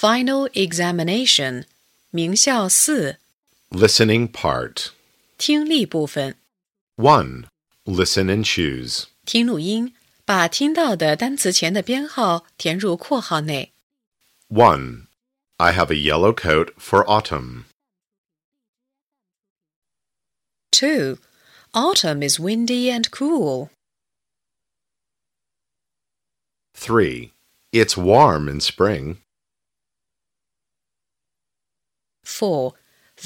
Final examination，名校四 Listening part. 听力部分， 1. Listen and choose. 听录音，把听到的单词前的编号填入括号内。 1. I have a yellow coat for autumn. 2. Autumn is windy and cool. 3. It's warm in spring. 4.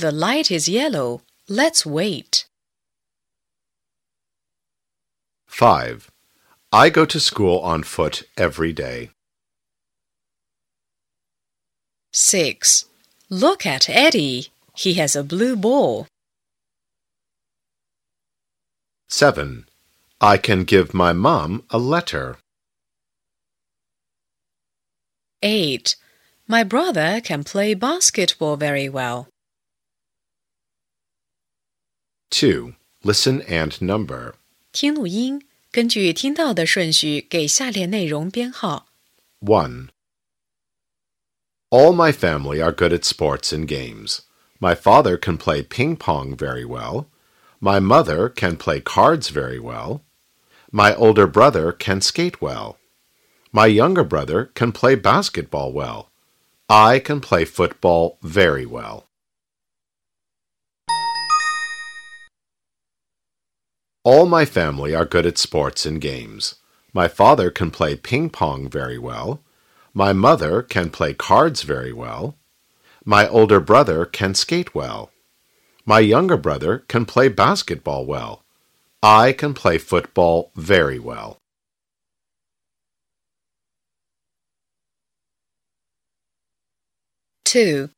The light is yellow. Let's wait. 5. I go to school on foot every day. 6. Look at Eddie. He has a blue ball. 7. I can give my mom a letter. 8. My brother can play basketball very well. 2. Listen and number. 听录音，根据听到的顺序给下列内容编号。 1. All my family are good at sports and games. My father can play ping pong very well. My mother can play cards very well. My older brother can skate well. My younger brother can play basketball well. I can play football very well. All my family are good at sports and games. My father can play ping pong very well. My mother can play cards very well. My older brother can skate well. My younger brother can play basketball well. I can play football very well. Two.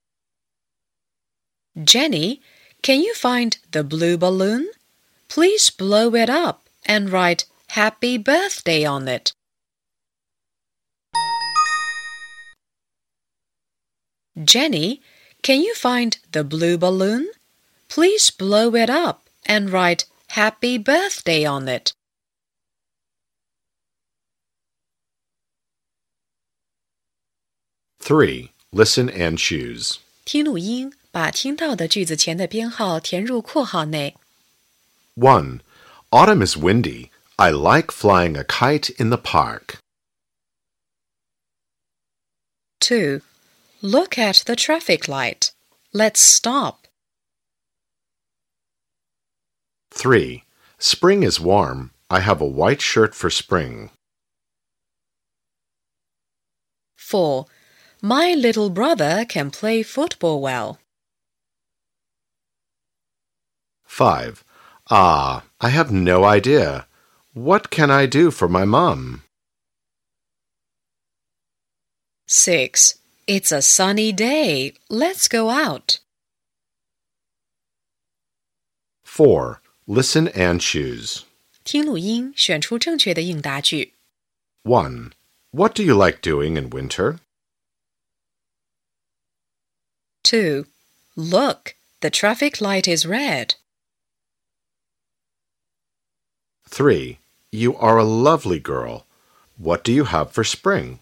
Jenny, can you find the blue balloon? Please blow it up and write Happy Birthday on it. Jenny, can you find the blue balloon? Please blow it up and write Happy Birthday on it. 3. Listen and choose. 听录音，把听到的句子前的编号填入括号内。 1. Autumn is windy. I like flying a kite in the park. 2. Look at the traffic light. Let's stop. 3. Spring is warm. I have a white shirt for spring. 4. My little brother can play football well. 5. Ah, I have no idea. What can I do for my mom? 6. It's a sunny day. Let's go out. 4. Listen and choose. 听录音，选出正确的应答句。 1. What do you like doing in winter? 2. Look, the traffic light is red. 3. You are a lovely girl. What do you have for spring?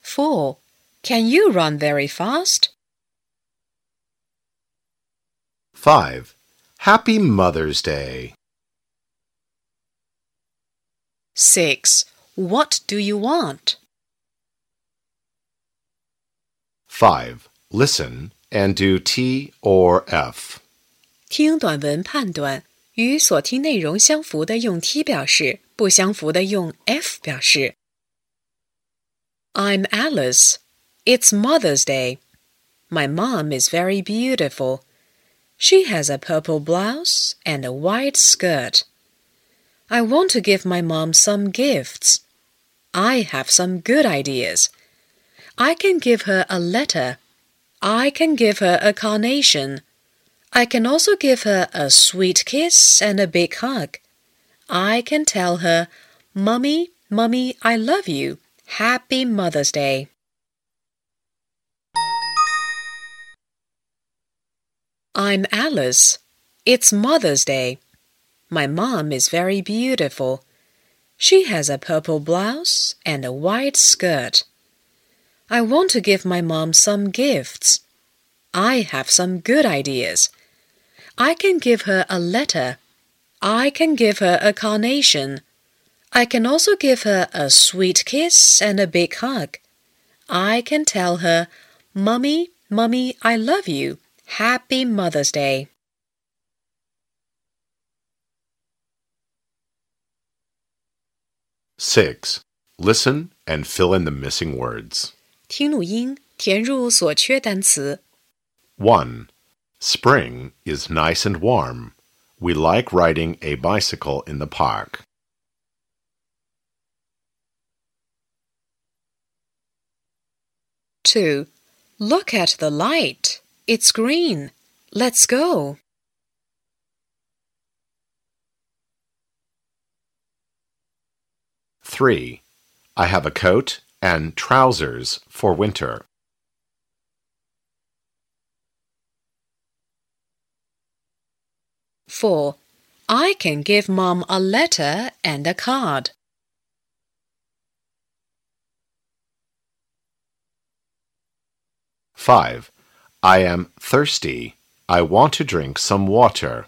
4. Can you run very fast? 5. Happy Mother's Day. 6. What do you want? 5. Listen and do T or F. 听短文判断，与所听内容相符的用 T 表示，不相符的用 F 表示。I'm Alice. It's Mother's Day. My mom is very beautiful. She has a purple blouse and a white skirt. I want to give my mom some gifts. I have some good ideas. I can give her a letter. I can give her a carnation. I can also give her a sweet kiss and a big hug. I can tell her, Mummy, Mummy, I love you. Happy Mother's Day. I'm Alice. It's Mother's Day. My mom is very beautiful. She has a purple blouse and a white skirt. I want to give my mom some gifts. I have some good ideas. I can give her a letter. I can give her a carnation. I can also give her a sweet kiss and a big hug. I can tell her, Mummy, Mummy, I love you. Happy Mother's Day. Six. Listen and fill in the missing words. 听录音，填入所缺单词。 1. Spring is nice and warm. We like riding a bicycle in the park. 2. Look at the light. It's green. Let's go. 3. I have a coat and trousers for winter. 4. I can give mom a letter and a card. 5. I am thirsty. I want to drink some water.